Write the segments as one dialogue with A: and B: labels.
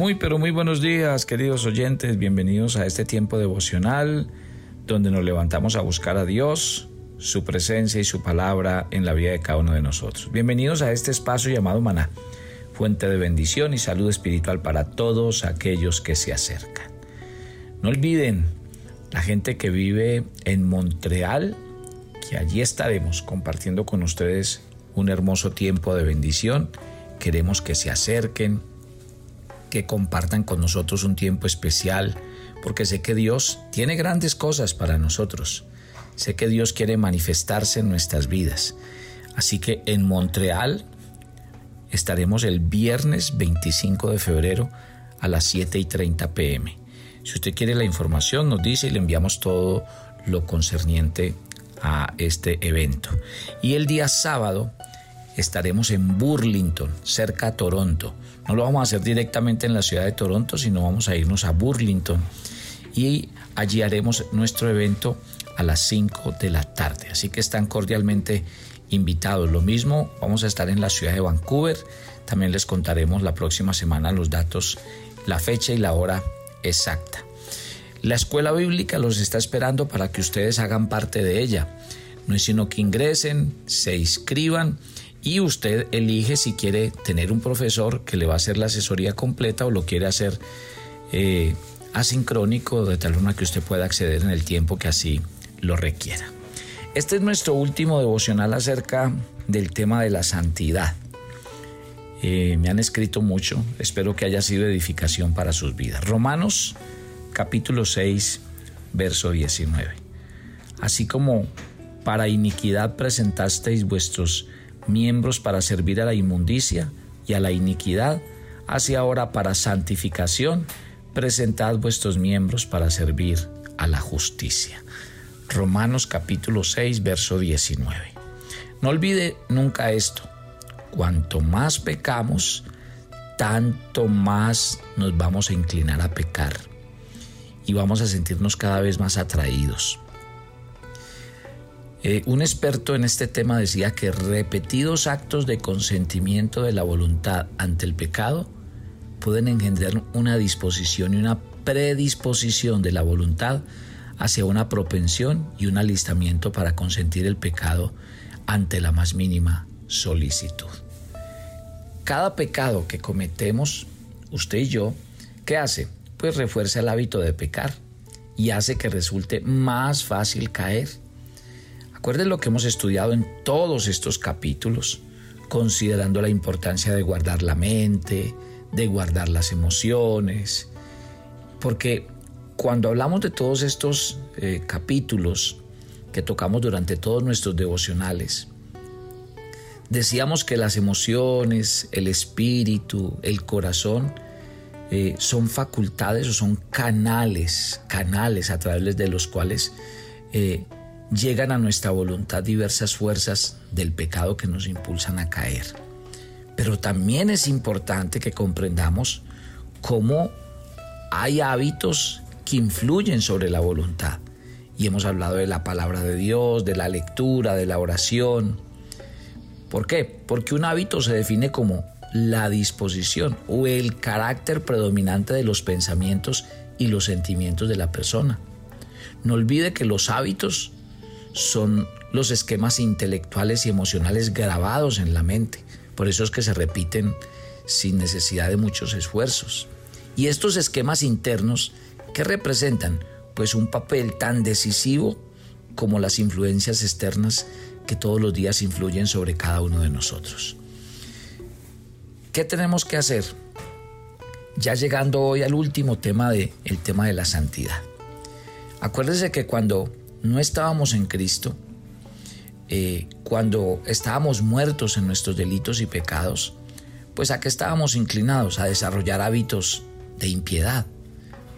A: Muy, pero muy buenos días, queridos oyentes. Bienvenidos a este tiempo devocional donde nos levantamos a buscar a Dios, su presencia y su palabra en la vida de cada uno de nosotros. Bienvenidos a este espacio llamado Maná, fuente de bendición y salud espiritual para todos aquellos que se acercan. No olviden, la gente que vive en Montreal, que allí estaremos compartiendo con ustedes un hermoso tiempo de bendición. Queremos que se acerquen, que compartan con nosotros un tiempo especial, porque sé que Dios tiene grandes cosas para nosotros. Sé que Dios quiere manifestarse en nuestras vidas. Así que en Montreal estaremos el viernes 25 de febrero a las 7 y 30 pm. Si usted quiere la información, nos dice y le enviamos todo lo concerniente a este evento. Y el día sábado estaremos en Burlington, cerca a Toronto. No lo vamos a hacer directamente en la ciudad de Toronto, sino vamos a irnos a Burlington y allí haremos nuestro evento a las 5 de la tarde. Así que están cordialmente invitados. Lo mismo, vamos a estar en la ciudad de Vancouver. También les contaremos la próxima semana los datos, la fecha y la hora exacta. La escuela bíblica los está esperando para que ustedes hagan parte de ella. No es sino que ingresen, se inscriban y usted elige si quiere tener un profesor que le va a hacer la asesoría completa o lo quiere hacer eh, asincrónico de tal forma que usted pueda acceder en el tiempo que así lo requiera. Este es nuestro último devocional acerca del tema de la santidad. Eh, me han escrito mucho, espero que haya sido edificación para sus vidas. Romanos capítulo 6, verso 19. Así como para iniquidad presentasteis vuestros miembros para servir a la inmundicia y a la iniquidad, así ahora para santificación, presentad vuestros miembros para servir a la justicia. Romanos capítulo 6, verso 19. No olvide nunca esto. Cuanto más pecamos, tanto más nos vamos a inclinar a pecar y vamos a sentirnos cada vez más atraídos. Eh, un experto en este tema decía que repetidos actos de consentimiento de la voluntad ante el pecado pueden engendrar una disposición y una predisposición de la voluntad hacia una propensión y un alistamiento para consentir el pecado ante la más mínima solicitud. Cada pecado que cometemos, usted y yo, ¿qué hace? Pues refuerza el hábito de pecar y hace que resulte más fácil caer Recuerden lo que hemos estudiado en todos estos capítulos, considerando la importancia de guardar la mente, de guardar las emociones, porque cuando hablamos de todos estos eh, capítulos que tocamos durante todos nuestros devocionales, decíamos que las emociones, el espíritu, el corazón, eh, son facultades o son canales, canales a través de los cuales eh, llegan a nuestra voluntad diversas fuerzas del pecado que nos impulsan a caer. Pero también es importante que comprendamos cómo hay hábitos que influyen sobre la voluntad. Y hemos hablado de la palabra de Dios, de la lectura, de la oración. ¿Por qué? Porque un hábito se define como la disposición o el carácter predominante de los pensamientos y los sentimientos de la persona. No olvide que los hábitos son los esquemas intelectuales y emocionales grabados en la mente. Por eso es que se repiten sin necesidad de muchos esfuerzos. Y estos esquemas internos, ¿qué representan? Pues un papel tan decisivo como las influencias externas que todos los días influyen sobre cada uno de nosotros. ¿Qué tenemos que hacer? Ya llegando hoy al último tema de el tema de la santidad. Acuérdese que cuando no estábamos en Cristo, eh, cuando estábamos muertos en nuestros delitos y pecados, pues a qué estábamos inclinados a desarrollar hábitos de impiedad.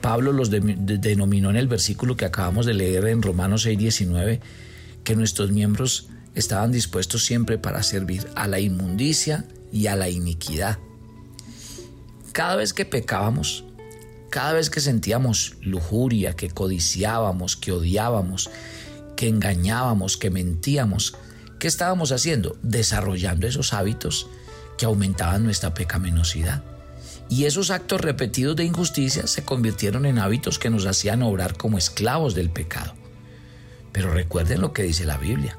A: Pablo los denominó en el versículo que acabamos de leer en Romanos 6:19, que nuestros miembros estaban dispuestos siempre para servir a la inmundicia y a la iniquidad. Cada vez que pecábamos, cada vez que sentíamos lujuria, que codiciábamos, que odiábamos, que engañábamos, que mentíamos, ¿qué estábamos haciendo? Desarrollando esos hábitos que aumentaban nuestra pecaminosidad. Y esos actos repetidos de injusticia se convirtieron en hábitos que nos hacían obrar como esclavos del pecado. Pero recuerden lo que dice la Biblia.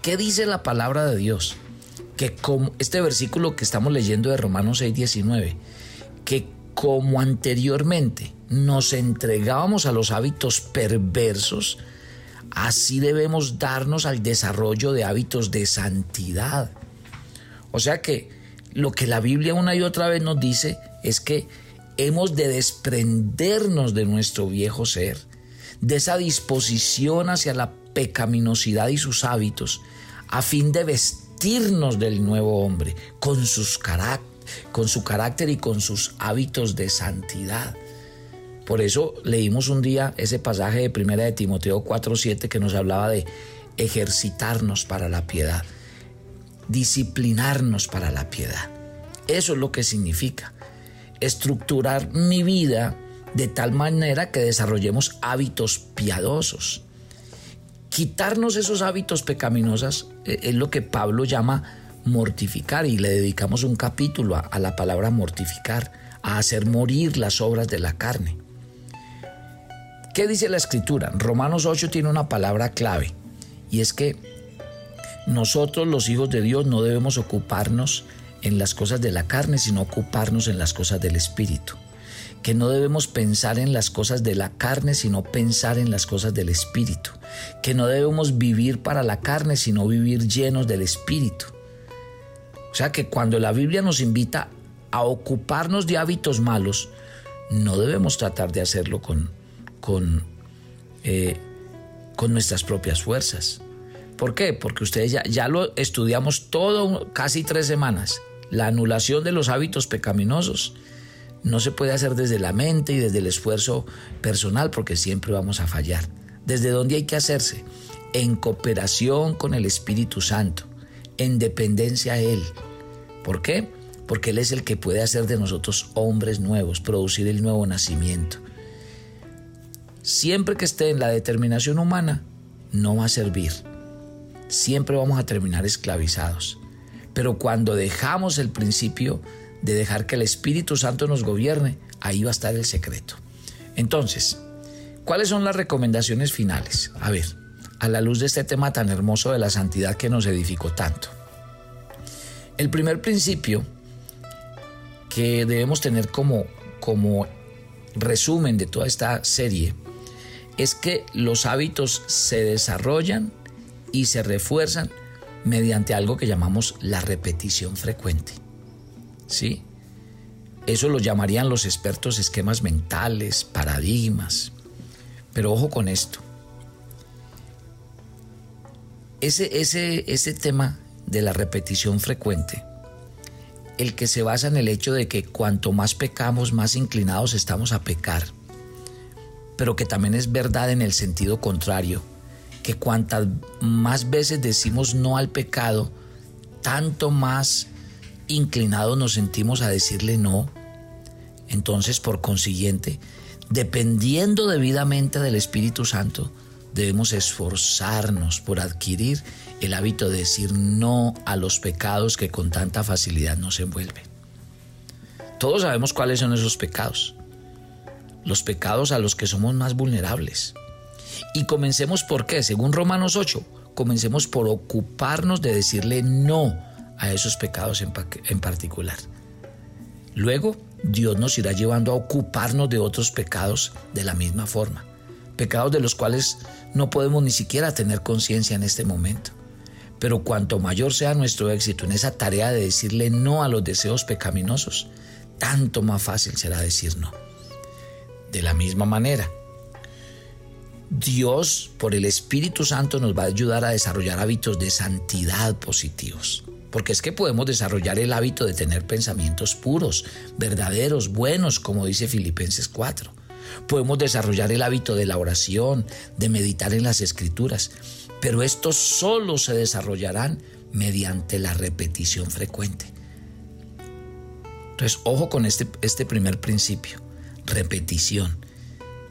A: ¿Qué dice la palabra de Dios? Que como este versículo que estamos leyendo de Romanos 6:19, que como anteriormente nos entregábamos a los hábitos perversos, así debemos darnos al desarrollo de hábitos de santidad. O sea que lo que la Biblia una y otra vez nos dice es que hemos de desprendernos de nuestro viejo ser, de esa disposición hacia la pecaminosidad y sus hábitos, a fin de vestirnos del nuevo hombre, con, sus con su carácter y con sus hábitos de santidad. Por eso leímos un día ese pasaje de Primera de Timoteo 4:7 que nos hablaba de ejercitarnos para la piedad, disciplinarnos para la piedad. Eso es lo que significa estructurar mi vida de tal manera que desarrollemos hábitos piadosos. Quitarnos esos hábitos pecaminosos eh, es lo que Pablo llama mortificar y le dedicamos un capítulo a, la palabra mortificar, a hacer morir las obras de la carne. ¿Qué dice la escritura? Romanos 8 tiene una palabra clave y es que nosotros los hijos de Dios no debemos ocuparnos en las cosas de la carne, sino ocuparnos en las cosas del Espíritu. Que no debemos pensar en las cosas de la carne, sino pensar en las cosas del Espíritu. Que no debemos vivir para la carne, sino vivir llenos del Espíritu. O sea que cuando la Biblia nos invita a ocuparnos de hábitos malos, no debemos tratar de hacerlo con, con, eh, con nuestras propias fuerzas. ¿Por qué? Porque ustedes ya, ya lo estudiamos todo, casi tres semanas. La anulación de los hábitos pecaminosos no se puede hacer desde la mente y desde el esfuerzo personal porque siempre vamos a fallar. ¿Desde dónde hay que hacerse? En cooperación con el Espíritu Santo, en dependencia a Él. ¿Por qué? Porque Él es el que puede hacer de nosotros hombres nuevos, producir el nuevo nacimiento siempre que esté en la determinación humana, no va a servir. Siempre vamos a terminar esclavizados. Pero cuando dejamos el principio de dejar que el Espíritu Santo nos gobierne, ahí va a estar el secreto. Entonces, ¿cuáles son las recomendaciones finales? A ver, a la luz de este tema tan hermoso de la santidad que nos edificó tanto. El primer principio que debemos tener como, como resumen de toda esta serie es que los hábitos se desarrollan y se refuerzan mediante algo que llamamos la repetición frecuente. ¿Sí? Eso lo llamarían los expertos esquemas mentales, paradigmas. Pero ojo con esto. Ese, ese, ese tema de la repetición frecuente, el que se basa en el hecho de que cuanto más pecamos, más inclinados estamos a pecar pero que también es verdad en el sentido contrario, que cuantas más veces decimos no al pecado, tanto más inclinados nos sentimos a decirle no. Entonces, por consiguiente, dependiendo debidamente del Espíritu Santo, debemos esforzarnos por adquirir el hábito de decir no a los pecados que con tanta facilidad nos envuelven. Todos sabemos cuáles son esos pecados los pecados a los que somos más vulnerables. Y comencemos por qué, según Romanos 8, comencemos por ocuparnos de decirle no a esos pecados en, en particular. Luego, Dios nos irá llevando a ocuparnos de otros pecados de la misma forma, pecados de los cuales no podemos ni siquiera tener conciencia en este momento. Pero cuanto mayor sea nuestro éxito en esa tarea de decirle no a los deseos pecaminosos, tanto más fácil será decir no. De la misma manera, Dios por el Espíritu Santo nos va a ayudar a desarrollar hábitos de santidad positivos. Porque es que podemos desarrollar el hábito de tener pensamientos puros, verdaderos, buenos, como dice Filipenses 4. Podemos desarrollar el hábito de la oración, de meditar en las escrituras. Pero estos solo se desarrollarán mediante la repetición frecuente. Entonces, ojo con este, este primer principio repetición.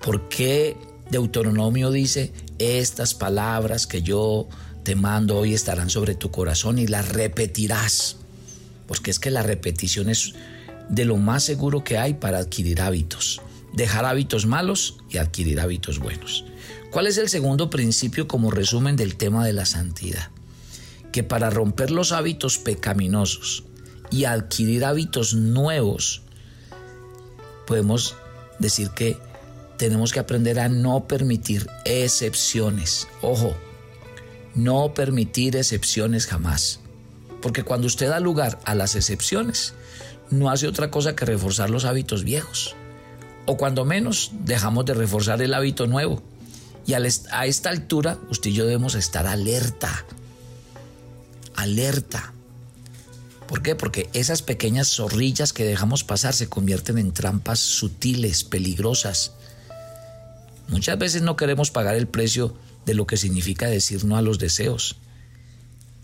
A: ¿Por qué Deuteronomio dice, estas palabras que yo te mando hoy estarán sobre tu corazón y las repetirás? Porque es que la repetición es de lo más seguro que hay para adquirir hábitos, dejar hábitos malos y adquirir hábitos buenos. ¿Cuál es el segundo principio como resumen del tema de la santidad? Que para romper los hábitos pecaminosos y adquirir hábitos nuevos, podemos decir que tenemos que aprender a no permitir excepciones. Ojo, no permitir excepciones jamás. Porque cuando usted da lugar a las excepciones, no hace otra cosa que reforzar los hábitos viejos. O cuando menos, dejamos de reforzar el hábito nuevo. Y a esta altura, usted y yo debemos estar alerta. Alerta. ¿Por qué? Porque esas pequeñas zorrillas que dejamos pasar se convierten en trampas sutiles, peligrosas. Muchas veces no queremos pagar el precio de lo que significa decir no a los deseos.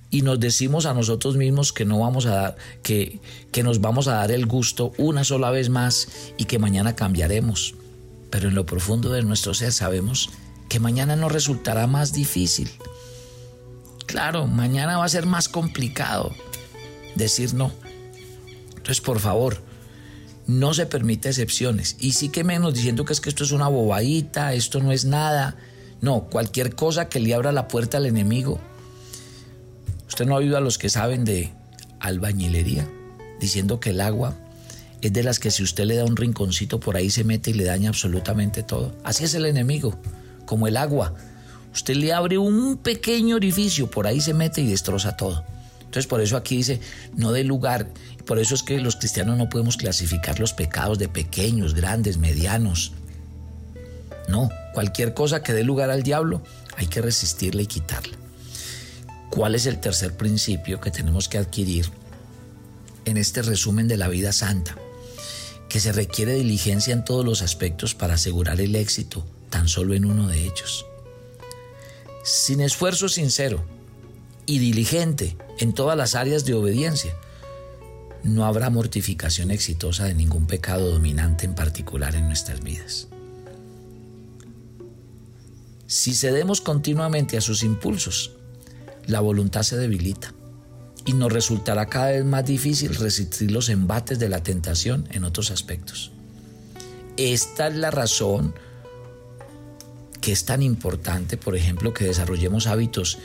A: Y nos decimos a nosotros mismos que no vamos a dar, que, que nos vamos a dar el gusto una sola vez más y que mañana cambiaremos. Pero en lo profundo de nuestro ser sabemos que mañana nos resultará más difícil. Claro, mañana va a ser más complicado decir no. Entonces, por favor, no se permite excepciones. Y sí que menos diciendo que es que esto es una bobadita, esto no es nada. No, cualquier cosa que le abra la puerta al enemigo. Usted no ha oído a los que saben de albañilería diciendo que el agua es de las que si usted le da un rinconcito por ahí se mete y le daña absolutamente todo. Así es el enemigo, como el agua. Usted le abre un pequeño orificio, por ahí se mete y destroza todo. Entonces por eso aquí dice, no dé lugar. Por eso es que los cristianos no podemos clasificar los pecados de pequeños, grandes, medianos. No, cualquier cosa que dé lugar al diablo hay que resistirla y quitarla. ¿Cuál es el tercer principio que tenemos que adquirir en este resumen de la vida santa? Que se requiere diligencia en todos los aspectos para asegurar el éxito, tan solo en uno de ellos. Sin esfuerzo sincero y diligente en todas las áreas de obediencia, no habrá mortificación exitosa de ningún pecado dominante en particular en nuestras vidas. Si cedemos continuamente a sus impulsos, la voluntad se debilita y nos resultará cada vez más difícil resistir los embates de la tentación en otros aspectos. Esta es la razón que es tan importante, por ejemplo, que desarrollemos hábitos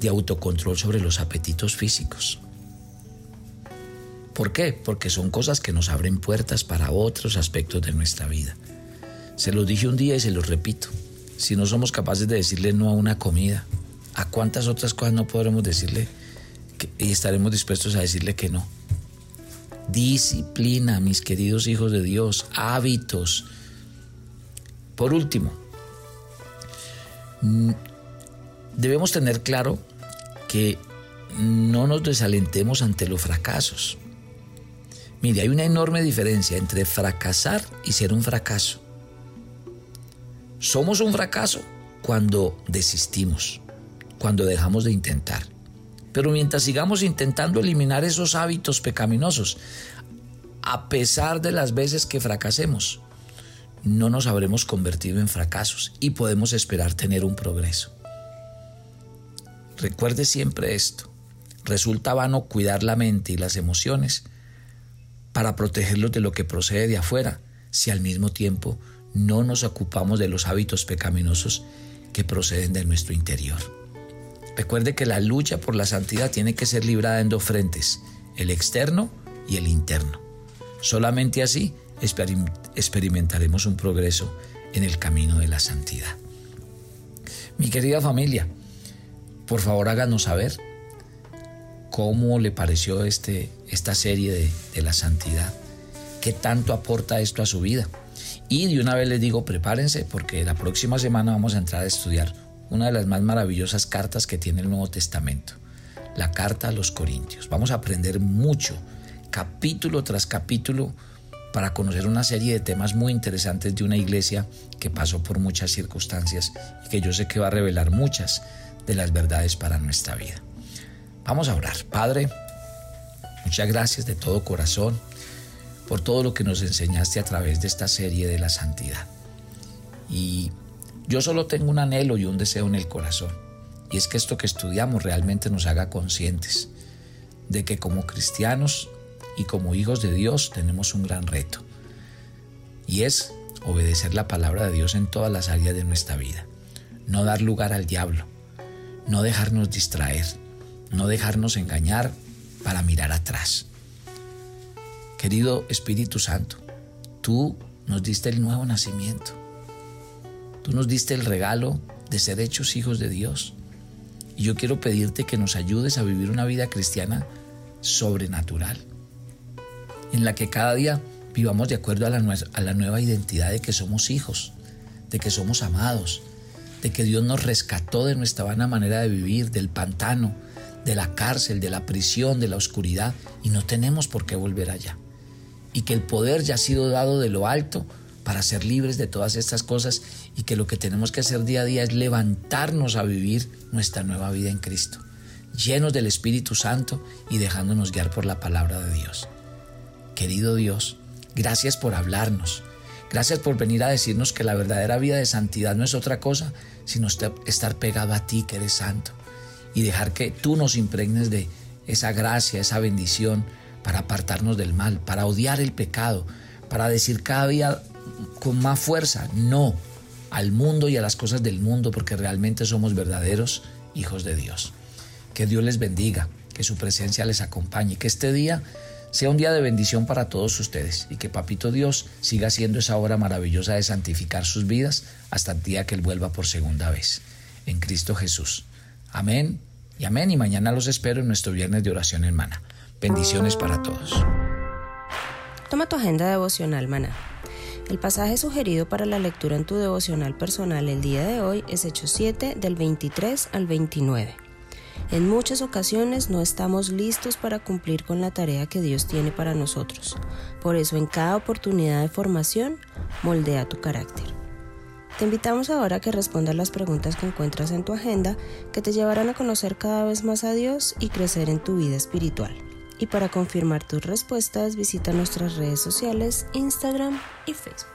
A: de autocontrol sobre los apetitos físicos. ¿Por qué? Porque son cosas que nos abren puertas para otros aspectos de nuestra vida. Se los dije un día y se los repito si no somos capaces de decirle no a una comida, ¿a cuántas otras cosas no podremos decirle y estaremos dispuestos a decirle que no? Disciplina, mis queridos hijos de Dios, hábitos. Por último, mm, debemos tener claro que no nos desalentemos ante los fracasos. Mire, hay una enorme diferencia entre fracasar y ser un fracaso. Somos un fracaso cuando desistimos, cuando dejamos de intentar. Pero mientras sigamos intentando eliminar esos hábitos pecaminosos, a pesar de las veces que fracasemos, no nos habremos convertido en fracasos y podemos esperar tener un progreso. Recuerde siempre esto. Resulta vano cuidar la mente y las emociones para protegerlos de lo que procede de afuera, si al mismo tiempo no nos ocupamos de los hábitos pecaminosos que proceden de nuestro interior. Recuerde que la lucha por la santidad tiene que ser librada en dos frentes, el externo y el interno. Solamente así experimentaremos un progreso en el camino de la santidad. Mi querida familia, por favor háganos saber cómo le pareció este, esta serie de, de la santidad, qué tanto aporta esto a su vida. Y de una vez les digo, prepárense porque la próxima semana vamos a entrar a estudiar una de las más maravillosas cartas que tiene el Nuevo Testamento, la carta a los Corintios. Vamos a aprender mucho, capítulo tras capítulo, para conocer una serie de temas muy interesantes de una iglesia que pasó por muchas circunstancias y que yo sé que va a revelar muchas de las verdades para nuestra vida. Vamos a orar. Padre, muchas gracias de todo corazón por todo lo que nos enseñaste a través de esta serie de la santidad. Y yo solo tengo un anhelo y un deseo en el corazón, y es que esto que estudiamos realmente nos haga conscientes de que como cristianos y como hijos de Dios tenemos un gran reto. Y es obedecer la palabra de Dios en todas las áreas de nuestra vida. No dar lugar al diablo. No dejarnos distraer. No dejarnos engañar para mirar atrás. Querido Espíritu Santo, tú nos diste el nuevo nacimiento. Tú nos diste el regalo de ser hechos hijos de Dios. Y yo quiero pedirte que nos ayudes a vivir una vida cristiana sobrenatural, en la que cada día vivamos de acuerdo a la, nueva identidad de que somos hijos, de que somos amados, de que Dios nos rescató de nuestra vana manera de vivir, del pantano, de la cárcel, de la prisión, de la oscuridad, y no tenemos por qué volver allá. Y que el poder ya ha sido dado de lo alto para ser libres de todas estas cosas y que lo que tenemos que hacer día a día es levantarnos a vivir nuestra nueva vida en Cristo, llenos del Espíritu Santo y dejándonos guiar por la palabra de Dios. Querido Dios, gracias por hablarnos. Gracias por venir a decirnos que la verdadera vida de santidad no es otra cosa sino estar pegado a ti que eres santo y dejar que tú nos impregnes de esa gracia, esa bendición para apartarnos del mal, para odiar el pecado, para decir cada día con más fuerza no al mundo y a las cosas del mundo porque realmente somos verdaderos hijos de Dios. Que Dios les bendiga, que su presencia les acompañe, que este día sea un día de bendición para todos ustedes y que Papito Dios siga haciendo esa obra maravillosa de santificar sus vidas hasta el día que Él vuelva por segunda vez. En Cristo Jesús. Amén y amén. Y mañana los espero en nuestro viernes de oración hermana. Bendiciones para todos.
B: Toma tu agenda devocional, maná. El pasaje sugerido para la lectura en tu devocional personal el día de hoy es Hechos 7 del 23 al 29. En muchas ocasiones no estamos listos para cumplir con la tarea que Dios tiene para nosotros. Por eso en cada oportunidad de formación, moldea tu carácter. Te invitamos ahora a que respondas las preguntas que encuentras en tu agenda que te llevarán a conocer cada vez más a Dios y crecer en tu vida espiritual. Y para confirmar tus respuestas visita nuestras redes sociales, Instagram y Facebook.